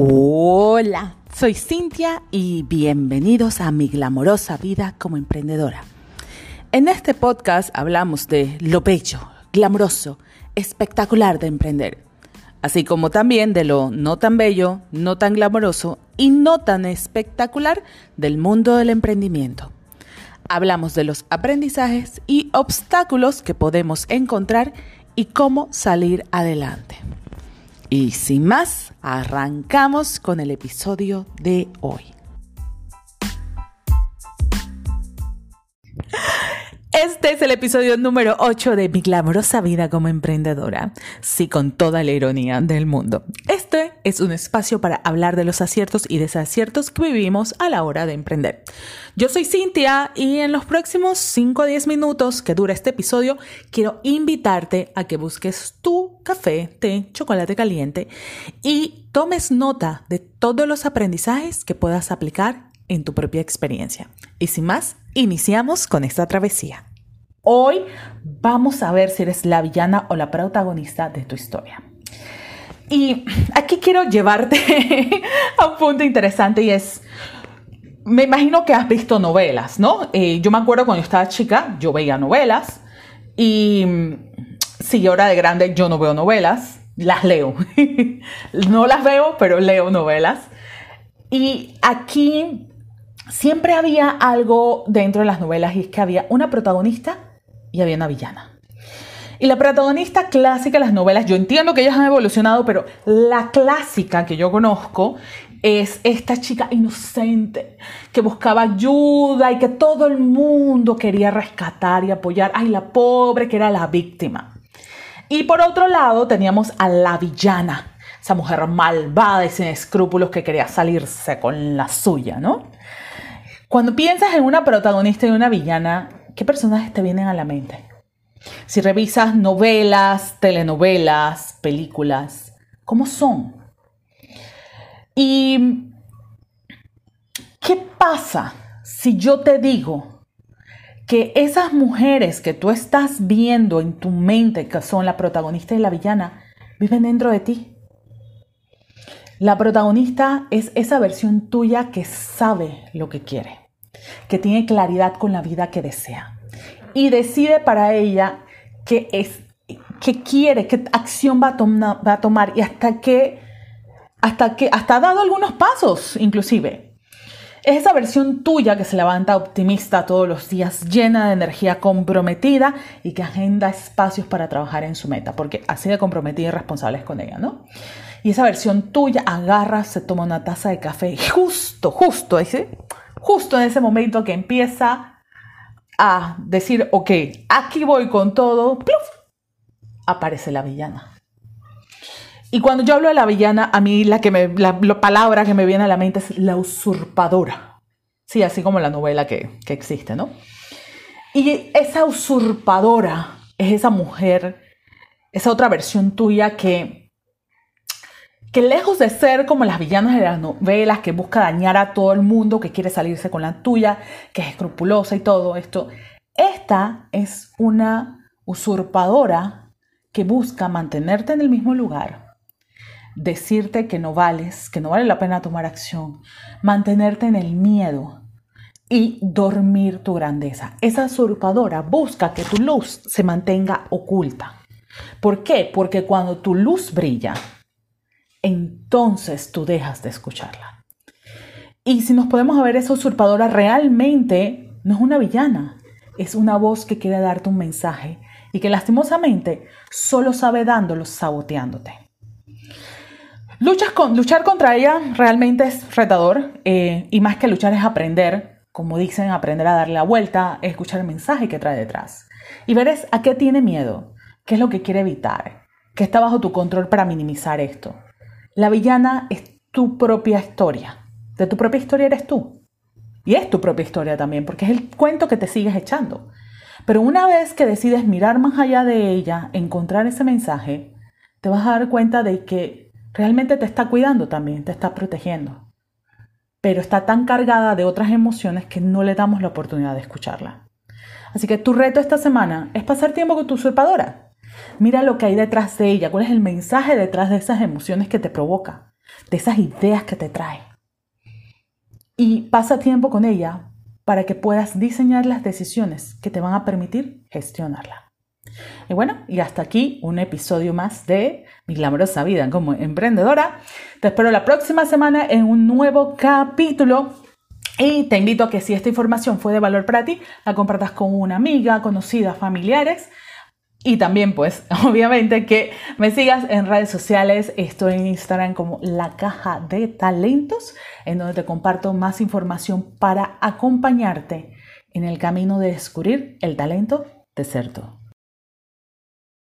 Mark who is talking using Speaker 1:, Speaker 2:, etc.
Speaker 1: Hola, soy Cintia y bienvenidos a mi glamorosa vida como emprendedora. En este podcast hablamos de lo bello, glamoroso, espectacular de emprender, así como también de lo no tan bello, no tan glamoroso y no tan espectacular del mundo del emprendimiento. Hablamos de los aprendizajes y obstáculos que podemos encontrar y cómo salir adelante. Y sin más, arrancamos con el episodio de hoy. Este es el episodio número 8 de mi glamorosa vida como emprendedora. Sí, con toda la ironía del mundo. Este es un espacio para hablar de los aciertos y desaciertos que vivimos a la hora de emprender. Yo soy Cintia y en los próximos 5 a 10 minutos que dura este episodio, quiero invitarte a que busques tu café, té, chocolate caliente y tomes nota de todos los aprendizajes que puedas aplicar en tu propia experiencia. Y sin más, iniciamos con esta travesía. Hoy vamos a ver si eres la villana o la protagonista de tu historia. Y aquí quiero llevarte a un punto interesante y es, me imagino que has visto novelas, ¿no? Eh, yo me acuerdo cuando yo estaba chica, yo veía novelas y si ahora de grande yo no veo novelas, las leo. no las veo, pero leo novelas. Y aquí siempre había algo dentro de las novelas y es que había una protagonista y había una villana. Y la protagonista clásica de las novelas, yo entiendo que ellas han evolucionado, pero la clásica que yo conozco es esta chica inocente que buscaba ayuda y que todo el mundo quería rescatar y apoyar. Ay, la pobre que era la víctima. Y por otro lado teníamos a la villana, esa mujer malvada y sin escrúpulos que quería salirse con la suya, ¿no? Cuando piensas en una protagonista y una villana, ¿qué personajes te vienen a la mente? Si revisas novelas, telenovelas, películas, ¿cómo son? ¿Y qué pasa si yo te digo que esas mujeres que tú estás viendo en tu mente, que son la protagonista y la villana, viven dentro de ti? La protagonista es esa versión tuya que sabe lo que quiere que tiene claridad con la vida que desea y decide para ella qué es, qué quiere, qué acción va a, tomar y hasta que, hasta que, hasta ha dado algunos pasos inclusive. Es esa versión tuya que se levanta optimista todos los días, llena de energía comprometida y que agenda espacios para trabajar en su meta, porque así de comprometida y responsable es con ella, ¿no? Y esa versión tuya agarra, se toma una taza de café y justo, justo, dice, justo en ese momento que empieza a decir, ok, aquí voy con todo, aparece la villana. Y cuando yo hablo de la villana, a mí la, que me, la, palabra que me viene a la mente es la usurpadora. Sí, así como la novela que, que existe, ¿no? Y esa usurpadora es esa mujer, esa otra versión tuya que que lejos de ser como las villanas de las novelas, que busca dañar a todo el mundo, que quiere salirse con la tuya, que es escrupulosa y todo esto, esta es una usurpadora que busca mantenerte en el mismo lugar, decirte que no vales, que no vale la pena tomar acción, mantenerte en el miedo y dormir tu grandeza. Esa usurpadora busca que tu luz se mantenga oculta. ¿Por qué? Porque cuando tu luz brilla, entonces tú dejas de escucharla. Y si nos podemos ver, esa usurpadora realmente no es una villana, es una voz que quiere darte un mensaje y que lastimosamente solo sabe dándolo saboteándote. Luchas con, luchar contra ella realmente es retador eh, y más que luchar es aprender, como dicen, aprender a darle la vuelta, escuchar el mensaje que trae detrás y ver a qué tiene miedo, qué es lo que quiere evitar, qué está bajo tu control para minimizar esto. La villana es tu propia historia. De tu propia historia eres tú. Y es tu propia historia también, porque es el cuento que te sigues echando. Pero una vez que decides mirar más allá de ella, encontrar ese mensaje, te vas a dar cuenta de que realmente te está cuidando también, te está protegiendo. Pero está tan cargada de otras emociones que no le damos la oportunidad de escucharla. Así que tu reto esta semana es pasar tiempo con tu usurpadora. Mira lo que hay detrás de ella, cuál es el mensaje detrás de esas emociones que te provoca. de esas ideas que te trae. Y pasa tiempo con ella para que puedas diseñar las decisiones que te van a permitir gestionarla. Y bueno, y hasta aquí un episodio más de Mi glamorosa vida como emprendedora. Te espero la próxima semana en un nuevo capítulo. Y te invito a que si esta información fue de valor para ti, la compartas con una amiga, conocida, familiares. Y también, pues, obviamente que me sigas en redes sociales. Estoy en Instagram como La Caja de Talentos, en donde te comparto más información para acompañarte en el camino de descubrir el talento de ser tú.